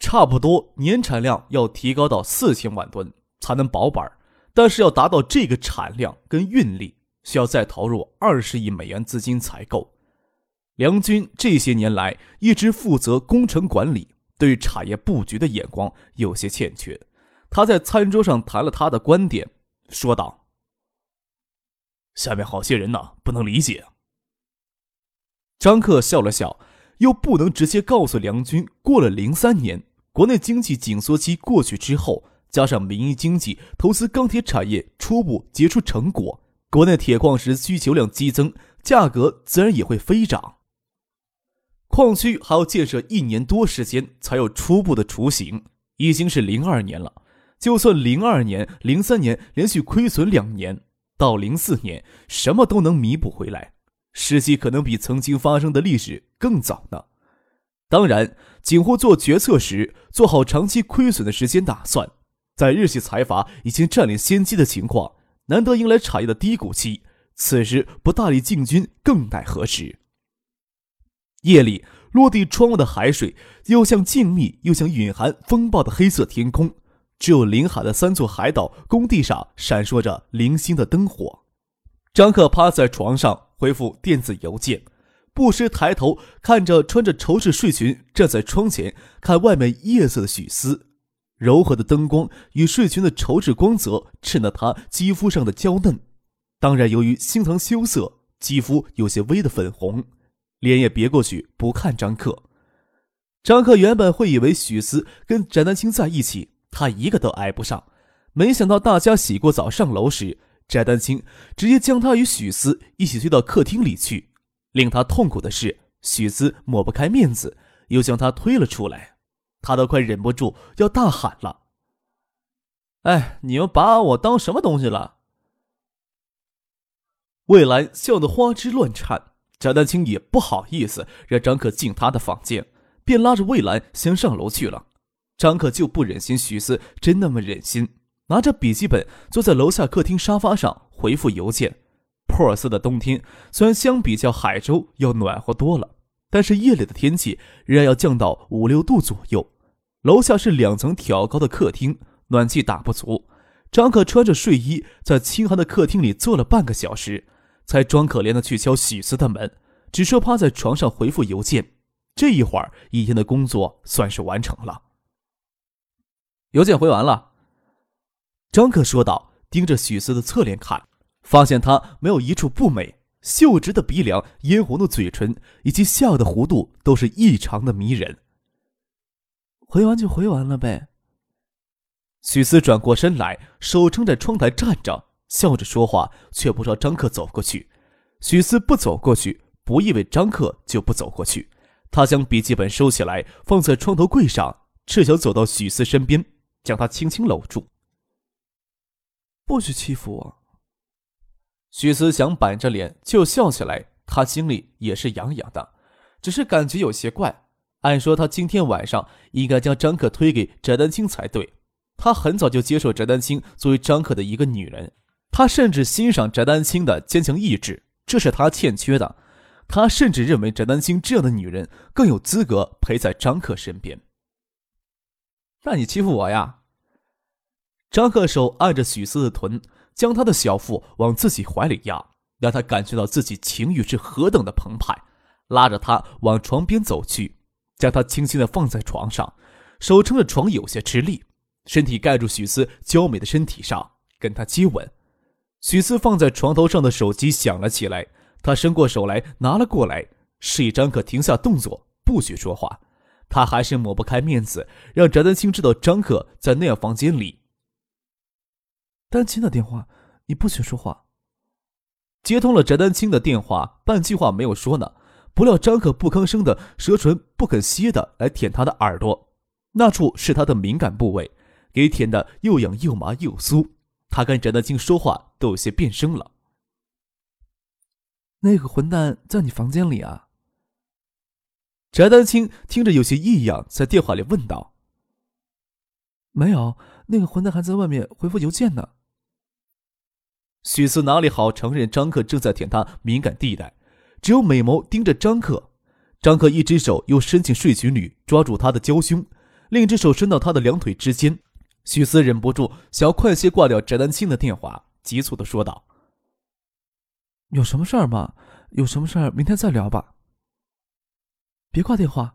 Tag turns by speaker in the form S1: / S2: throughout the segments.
S1: 差不多年产量要提高到四千万吨才能保本，但是要达到这个产量跟运力，需要再投入二十亿美元资金才够。梁军这些年来一直负责工程管理，对产业布局的眼光有些欠缺。他在餐桌上谈了他的观点，说道：“下面好些人呢不能理解。”张克笑了笑，又不能直接告诉梁军，过了零三年。国内经济紧缩期过去之后，加上民营经济投资钢铁产业初步结出成果，国内铁矿石需求量激增，价格自然也会飞涨。矿区还要建设一年多时间才有初步的雏形，已经是零二年了。就算零二年、零三年连续亏损两年，到零四年什么都能弥补回来，时机可能比曾经发生的历史更早呢。当然，景货做决策时做好长期亏损的时间打算，在日系财阀已经占领先机的情况，难得迎来产业的低谷期，此时不大力进军更待何时？夜里落地窗外的海水，又像静谧又像蕴含风暴的黑色天空，只有临海的三座海岛工地上闪烁着零星的灯火。张克趴在床上回复电子邮件。不时抬头看着穿着绸质睡裙站在窗前看外面夜色的许思，柔和的灯光与睡裙的绸质光泽衬得她肌肤上的娇嫩。当然，由于心疼羞涩，肌肤有些微的粉红，脸也别过去不看张克。张克原本会以为许思跟翟丹青在一起，他一个都挨不上。没想到大家洗过澡上楼时，翟丹青直接将他与许思一起推到客厅里去。令他痛苦的是，许思抹不开面子，又将他推了出来，他都快忍不住要大喊了：“哎，你们把我当什么东西了？”魏兰笑得花枝乱颤，翟丹青也不好意思让张可进他的房间，便拉着魏兰先上楼去了。张可就不忍心许思真那么忍心，拿着笔记本坐在楼下客厅沙发上回复邮件。珀斯的冬天虽然相比较海州要暖和多了，但是夜里的天气仍然要降到五六度左右。楼下是两层挑高的客厅，暖气打不足。张可穿着睡衣在清寒的客厅里坐了半个小时，才装可怜的去敲许思的门，只说趴在床上回复邮件。这一会儿，一天的工作算是完成了。邮件回完了，张可说道，盯着许思的侧脸看。发现他没有一处不美，秀直的鼻梁、嫣红的嘴唇以及笑的弧度都是异常的迷人。回完就回完了呗。许思转过身来，手撑在窗台站着，笑着说话，却不朝张克走过去。许思不走过去，不意味张克就不走过去。他将笔记本收起来，放在床头柜上，赤脚走到许思身边，将他轻轻搂住。不许欺负我。许思想板着脸就笑起来，他心里也是痒痒的，只是感觉有些怪。按说他今天晚上应该将张可推给翟丹青才对。他很早就接受翟丹青作为张可的一个女人，他甚至欣赏翟丹青的坚强意志，这是他欠缺的。他甚至认为翟丹青这样的女人更有资格陪在张可身边。那你欺负我呀？张克手按着许思的臀。将他的小腹往自己怀里压，让他感觉到自己情欲是何等的澎湃，拉着他往床边走去，将他轻轻的放在床上，手撑着床有些吃力，身体盖住许思娇美的身体上，跟他接吻。许思放在床头上的手机响了起来，他伸过手来拿了过来，示意张可停下动作，不许说话。他还是抹不开面子，让翟丹青知道张可在那样房间里。丹青的电话，你不许说话。接通了翟丹青的电话，半句话没有说呢。不料张可不吭声的舌唇不肯歇的来舔他的耳朵，那处是他的敏感部位。给舔的又痒又麻又酥。他跟翟丹青说话都有些变声了。
S2: 那个混蛋在你房间里啊？
S1: 翟丹青听着有些异样，在电话里问道：“
S2: 没有，那个混蛋还在外面回复邮件呢。”
S1: 许思哪里好承认张克正在舔他敏感地带，只有美眸盯着张克。张克一只手又伸进睡裙里，抓住他的娇胸，另一只手伸到他的两腿之间。许思忍不住想要快些挂掉翟丹青的电话，急促的说道：“
S2: 有什么事儿吗？有什么事儿明天再聊吧。别挂电话。”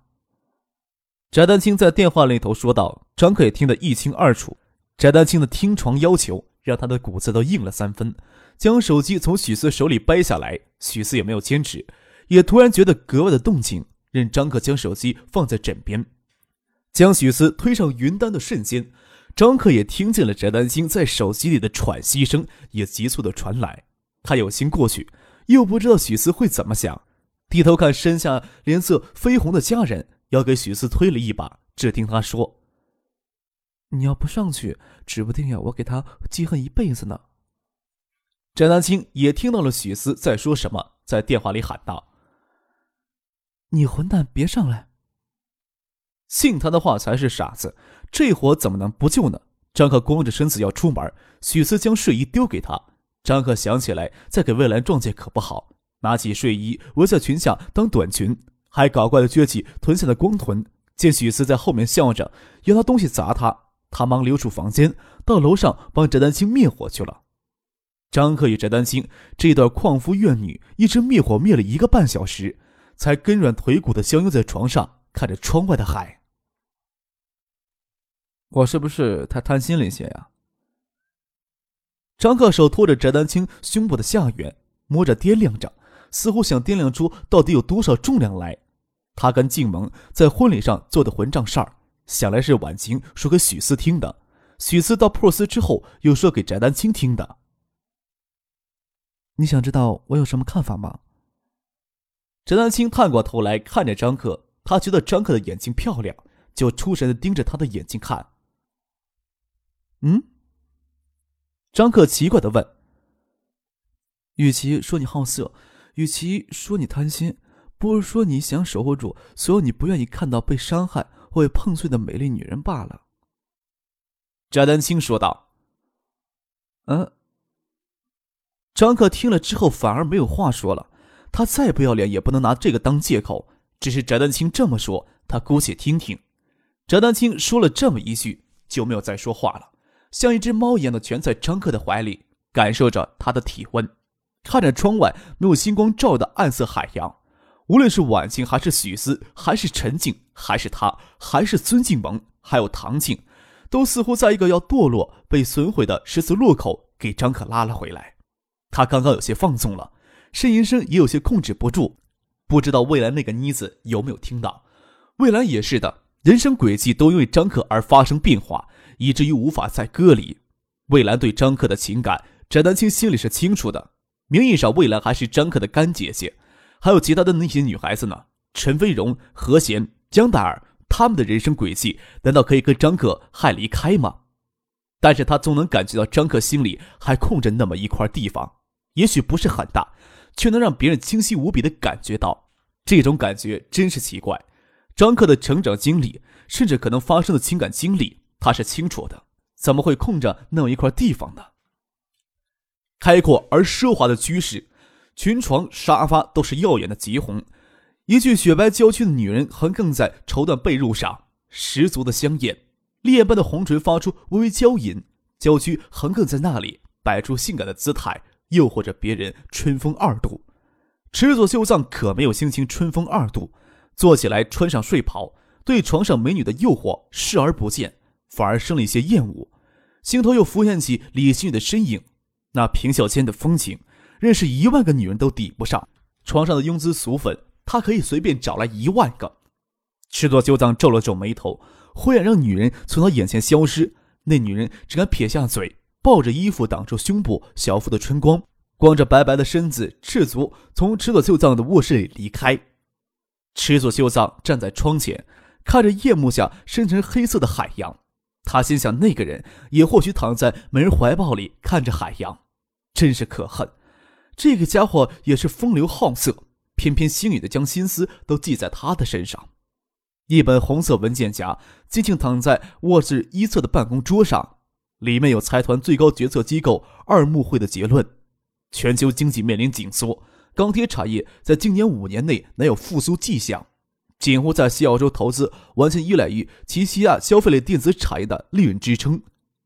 S1: 翟丹青在电话那头说道。张克也听得一清二楚。翟丹青的听床要求让他的骨子都硬了三分，将手机从许思手里掰下来。许思也没有坚持。也突然觉得格外的动静，任张克将手机放在枕边，将许思推上云端的瞬间，张克也听见了翟丹青在手机里的喘息声，也急促的传来。他有心过去，又不知道许思会怎么想，低头看身下脸色绯红的家人，要给许思推了一把，只听他说：“
S2: 你要不上去，指不定要我给他记恨一辈子呢。”
S1: 翟丹青也听到了许思在说什么，在电话里喊道。
S2: 你混蛋，别上来！
S1: 信他的话才是傻子，这火怎么能不救呢？张克光着身子要出门，许思将睡衣丢给他。张克想起来再给魏兰撞见可不好，拿起睡衣围在裙下当短裙，还搞怪的撅起臀下的光臀。见许思在后面笑着，要拿东西砸他，他忙溜出房间，到楼上帮翟丹青灭火去了。张克与翟丹青这对旷夫怨女一直灭火灭了一个半小时。才根软腿骨的相拥在床上，看着窗外的海。
S2: 我是不是太贪心了一些呀？
S1: 张克手托着翟丹青胸部的下缘，摸着掂量着，似乎想掂量出到底有多少重量来。他跟静萌在婚礼上做的混账事儿，想来是婉晴说给许思听的，许思到珀斯之后又说给翟丹青听的。
S2: 你想知道我有什么看法吗？
S1: 翟丹青探过头来看着张克，他觉得张克的眼睛漂亮，就出神的盯着他的眼睛看。
S2: 嗯？
S1: 张克奇怪的问：“
S2: 与其说你好色，与其说你贪心，不如说你想守护住所有你不愿意看到被伤害或被碰碎的美丽女人罢了。”
S1: 翟丹青说道。
S2: “嗯。”
S1: 张克听了之后反而没有话说了。他再不要脸，也不能拿这个当借口。只是翟丹青这么说，他姑且听听。翟丹青说了这么一句，就没有再说话了，像一只猫一样的蜷在张克的怀里，感受着他的体温，看着窗外没有星光照的暗色海洋。无论是婉晴，还是许思，还是陈静，还是他，还是孙静萌，还有唐静，都似乎在一个要堕落、被损毁的十字路口，给张克拉了回来。他刚刚有些放纵了。呻吟声也有些控制不住，不知道魏兰那个妮子有没有听到。魏兰也是的，人生轨迹都因为张克而发生变化，以至于无法再割离。魏兰对张克的情感，翟丹青心里是清楚的。名义上，魏兰还是张克的干姐姐，还有其他的那些女孩子呢？陈飞荣、何贤、江黛儿，他们的人生轨迹难道可以跟张克还离开吗？但是他总能感觉到张克心里还空着那么一块地方，也许不是很大。却能让别人清晰无比的感觉到，这种感觉真是奇怪。张克的成长经历，甚至可能发生的情感经历，他是清楚的，怎么会空着那么一块地方呢？开阔而奢华的居室，裙床、沙发都是耀眼的极红，一具雪白娇躯的女人横亘在绸缎被褥上，十足的香艳。烈焰般的红唇发出微微娇吟，娇躯横亘在那里，摆出性感的姿态。诱惑着别人春风二度，池佐秀藏可没有心情春风二度。坐起来，穿上睡袍，对床上美女的诱惑视而不见，反而生了一些厌恶。心头又浮现起李新宇的身影，那平笑间的风情，认识一万个女人都抵不上。床上的庸姿俗粉，他可以随便找来一万个。池佐秀藏皱了皱眉头，忽然让女人从他眼前消失。那女人只敢撇下嘴。抱着衣服挡住胸部小腹的春光，光着白白的身子，赤足从池佐秀藏的卧室里离开。池佐秀藏站在窗前，看着夜幕下深沉黑色的海洋，他心想，那个人也或许躺在美人怀抱里，看着海洋，真是可恨。这个家伙也是风流好色，偏偏星宇的将心思都记在他的身上。一本红色文件夹静静躺在卧室一侧的办公桌上，里面有财团最高决策机构二幕会的结论：全球经济面临紧缩，钢铁产业在今年五年内难有复苏迹象。锦湖在西澳洲投资完全依赖于其西亚消费类电子产业的利润支撑。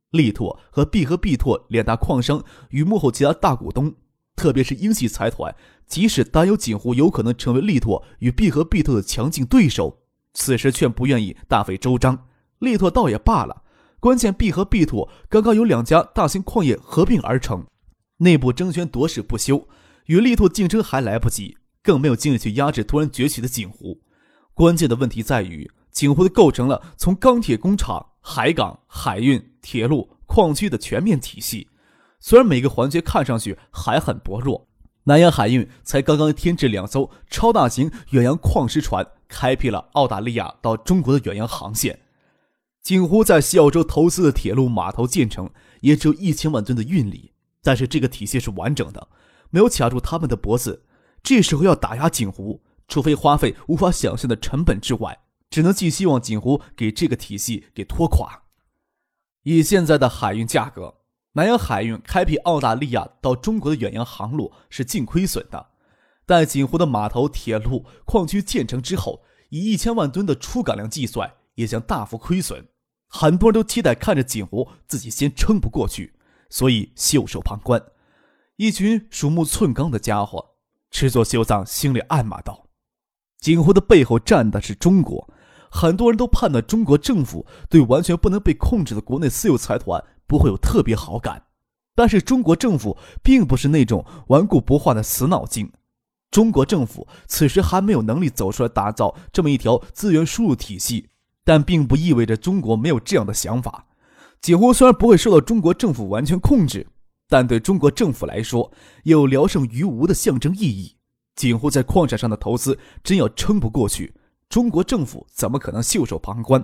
S1: 力拓和必和必拓两大矿商与幕后其他大股东，特别是英系财团，即使担忧锦湖有可能成为力拓与必和必拓的强劲对手。此时却不愿意大费周章，力拓倒也罢了，关键必和必拓刚刚有两家大型矿业合并而成，内部争权夺势不休，与力拓竞争还来不及，更没有精力去压制突然崛起的锦湖。关键的问题在于，锦湖的构成了从钢铁工厂、海港、海运、铁路、矿区的全面体系，虽然每个环节看上去还很薄弱。南洋海运才刚刚添置两艘超大型远洋矿石船，开辟了澳大利亚到中国的远洋航线。锦湖在西澳洲投资的铁路码头建成，也只有一千万吨的运力，但是这个体系是完整的，没有卡住他们的脖子。这时候要打压锦湖，除非花费无法想象的成本之外，只能寄希望锦湖给这个体系给拖垮。以现在的海运价格。南洋海运开辟澳大利亚到中国的远洋航路是净亏损的，但锦湖的码头、铁路、矿区建成之后，以一千万吨的出港量计算，也将大幅亏损。很多人都期待看着锦湖自己先撑不过去，所以袖手旁观。一群鼠目寸光的家伙，赤座秀藏心里暗骂道：“锦湖的背后站的是中国。”很多人都判断中国政府对完全不能被控制的国内私有财团。不会有特别好感，但是中国政府并不是那种顽固不化的死脑筋。中国政府此时还没有能力走出来打造这么一条资源输入体系，但并不意味着中国没有这样的想法。锦湖虽然不会受到中国政府完全控制，但对中国政府来说有聊胜于无的象征意义。锦湖在矿产上的投资真要撑不过去，中国政府怎么可能袖手旁观？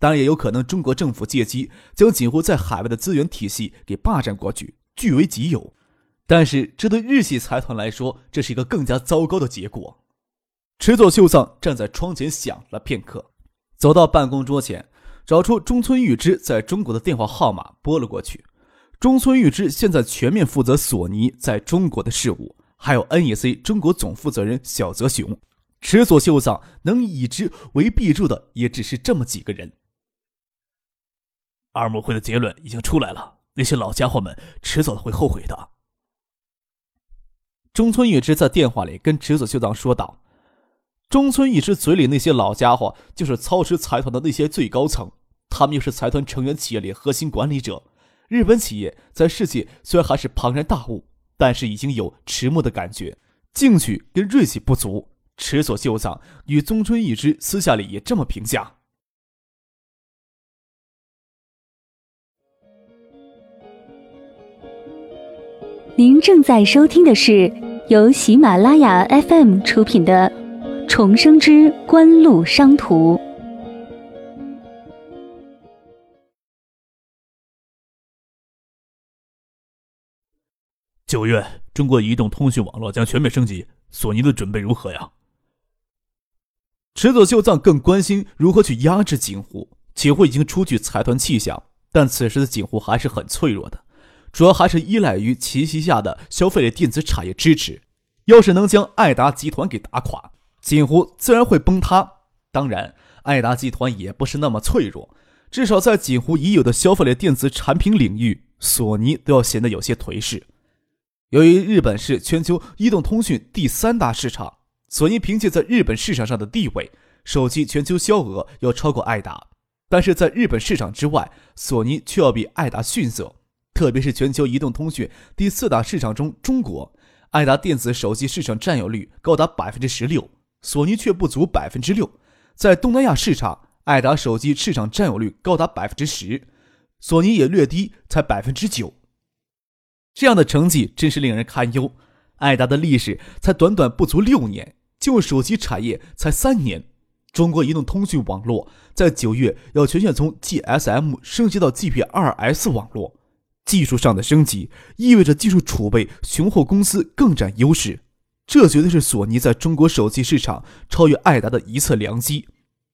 S1: 当然也有可能，中国政府借机将锦湖在海外的资源体系给霸占过去，据为己有。但是，这对日系财团来说，这是一个更加糟糕的结果。池佐秀藏站在窗前想了片刻，走到办公桌前，找出中村玉之在中国的电话号码，拨了过去。中村玉之现在全面负责索尼在中国的事务，还有 NEC 中国总负责人小泽雄。池佐秀藏能以之为臂助的，也只是这么几个人。二木会的结论已经出来了，那些老家伙们迟早会后悔的。中村裕之在电话里跟池佐秀藏说道：“中村裕之嘴里那些老家伙，就是操持财团的那些最高层，他们又是财团成员企业里核心管理者。日本企业在世界虽然还是庞然大物，但是已经有迟暮的感觉，进取跟锐气不足。”池佐秀藏与中村裕之私下里也这么评价。
S3: 您正在收听的是由喜马拉雅 FM 出品的《重生之官路商途》。
S1: 九月，中国移动通讯网络将全面升级，索尼的准备如何呀？池佐秀藏更关心如何去压制锦湖。锦湖已经出具财团气象，但此时的锦湖还是很脆弱的。主要还是依赖于其旗下的消费类电子产业支持。要是能将爱达集团给打垮，锦湖自然会崩塌。当然，爱达集团也不是那么脆弱，至少在锦湖已有的消费类电子产品领域，索尼都要显得有些颓势。由于日本是全球移动通讯第三大市场，索尼凭借在日本市场上的地位，手机全球销额要超过爱达，但是在日本市场之外，索尼却要比爱达逊色。特别是全球移动通讯第四大市场中，中国爱达电子手机市场占有率高达百分之十六，索尼却不足百分之六。在东南亚市场，爱达手机市场占有率高达百分之十，索尼也略低，才百分之九。这样的成绩真是令人堪忧。爱达的历史才短短不足六年，进入手机产业才三年，中国移动通讯网络在九月要全线从 GSM 升级到 GPRS 网络。技术上的升级意味着技术储备雄厚，公司更占优势。这绝对是索尼在中国手机市场超越爱达的一次良机。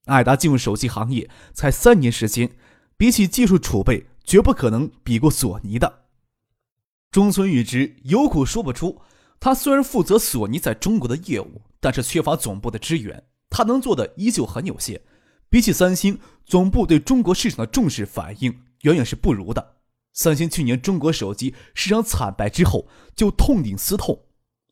S1: 爱达进入手机行业才三年时间，比起技术储备，绝不可能比过索尼的。中村裕之有苦说不出。他虽然负责索尼在中国的业务，但是缺乏总部的支援，他能做的依旧很有限。比起三星，总部对中国市场的重视反应远远是不如的。三星去年中国手机市场惨败之后，就痛定思痛。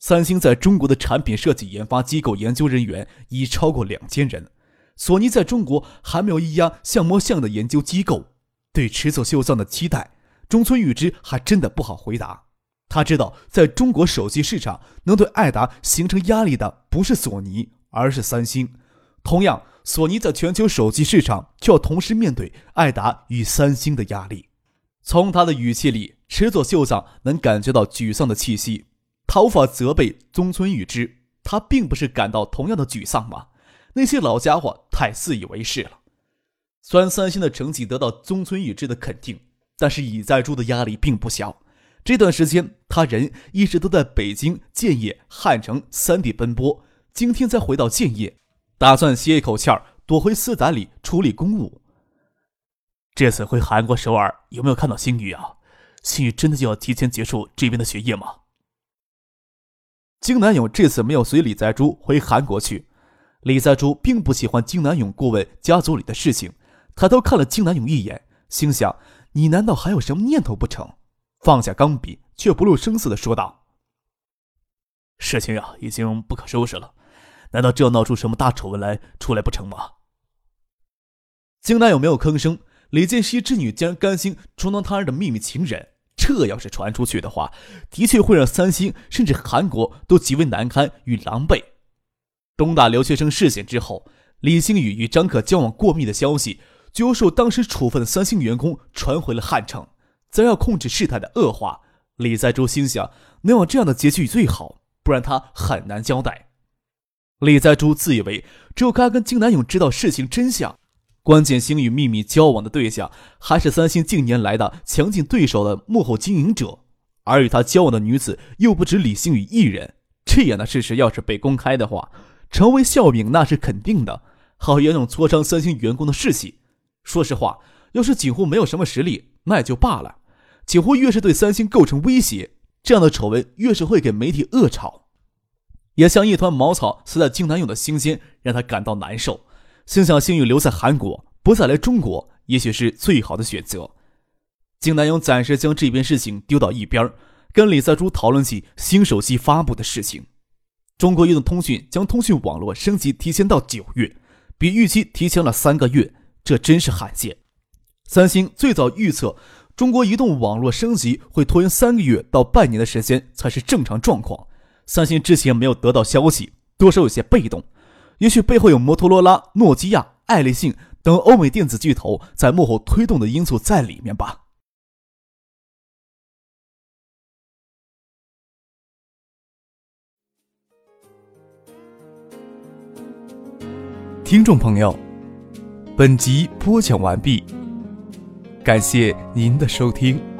S1: 三星在中国的产品设计研发机构研究人员已超过两千人。索尼在中国还没有一家像模像的研究机构，对池泽秀藏的期待，中村裕之还真的不好回答。他知道，在中国手机市场能对爱达形成压力的不是索尼，而是三星。同样，索尼在全球手机市场就要同时面对爱达与三星的压力。从他的语气里，池佐秀藏能感觉到沮丧的气息。他无法责备中村裕之，他并不是感到同样的沮丧吗？那些老家伙太自以为是了。虽然三星的成绩得到中村裕之的肯定，但是已在珠的压力并不小。这段时间，他人一直都在北京、建业、汉城三地奔波。今天才回到建业，打算歇一口气儿，躲回私宅里处理公务。
S2: 这次回韩国首尔，有没有看到星宇啊？星宇真的就要提前结束这边的学业吗？
S1: 金南勇这次没有随李在洙回韩国去。李在洙并不喜欢金南勇过问家族里的事情，抬头看了金南勇一眼，心想：你难道还有什么念头不成？放下钢笔，却不露声色的说道：“
S2: 事情呀，已经不可收拾了，难道这要闹出什么大丑闻来出来不成吗？”
S1: 金南勇没有吭声。李建熙之女竟然甘心充当他人的秘密情人，这要是传出去的话，的确会让三星甚至韩国都极为难堪与狼狈。东大留学生事件之后，李星宇与张可交往过密的消息就受当时处分的三星员工传回了汉城。则要控制事态的恶化，李在洙心想能有这样的结局最好，不然他很难交代。李在洙自以为只有他跟金南勇知道事情真相。关键星宇秘密交往的对象还是三星近年来的强劲对手的幕后经营者，而与他交往的女子又不止李星宇一人。这样的事实要是被公开的话，成为笑柄那是肯定的，好严重挫伤三星员工的士气。说实话，要是景湖没有什么实力，那也就罢了。景湖越是对三星构成威胁，这样的丑闻越是会给媒体恶炒，也像一团茅草塞在金南勇的心间，让他感到难受。心想，星宇留在韩国，不再来中国，也许是最好的选择。金南勇暂时将这边事情丢到一边，跟李在洙讨论起新手机发布的事情。中国移动通讯将通讯网络升级提前到九月，比预期提前了三个月，这真是罕见。三星最早预测中国移动网络升级会拖延三个月到半年的时间才是正常状况。三星之前没有得到消息，多少有些被动。也许背后有摩托罗拉、诺基亚、爱立信等欧美电子巨头在幕后推动的因素在里面吧。听众朋友，本集播讲完毕，感谢您的收听。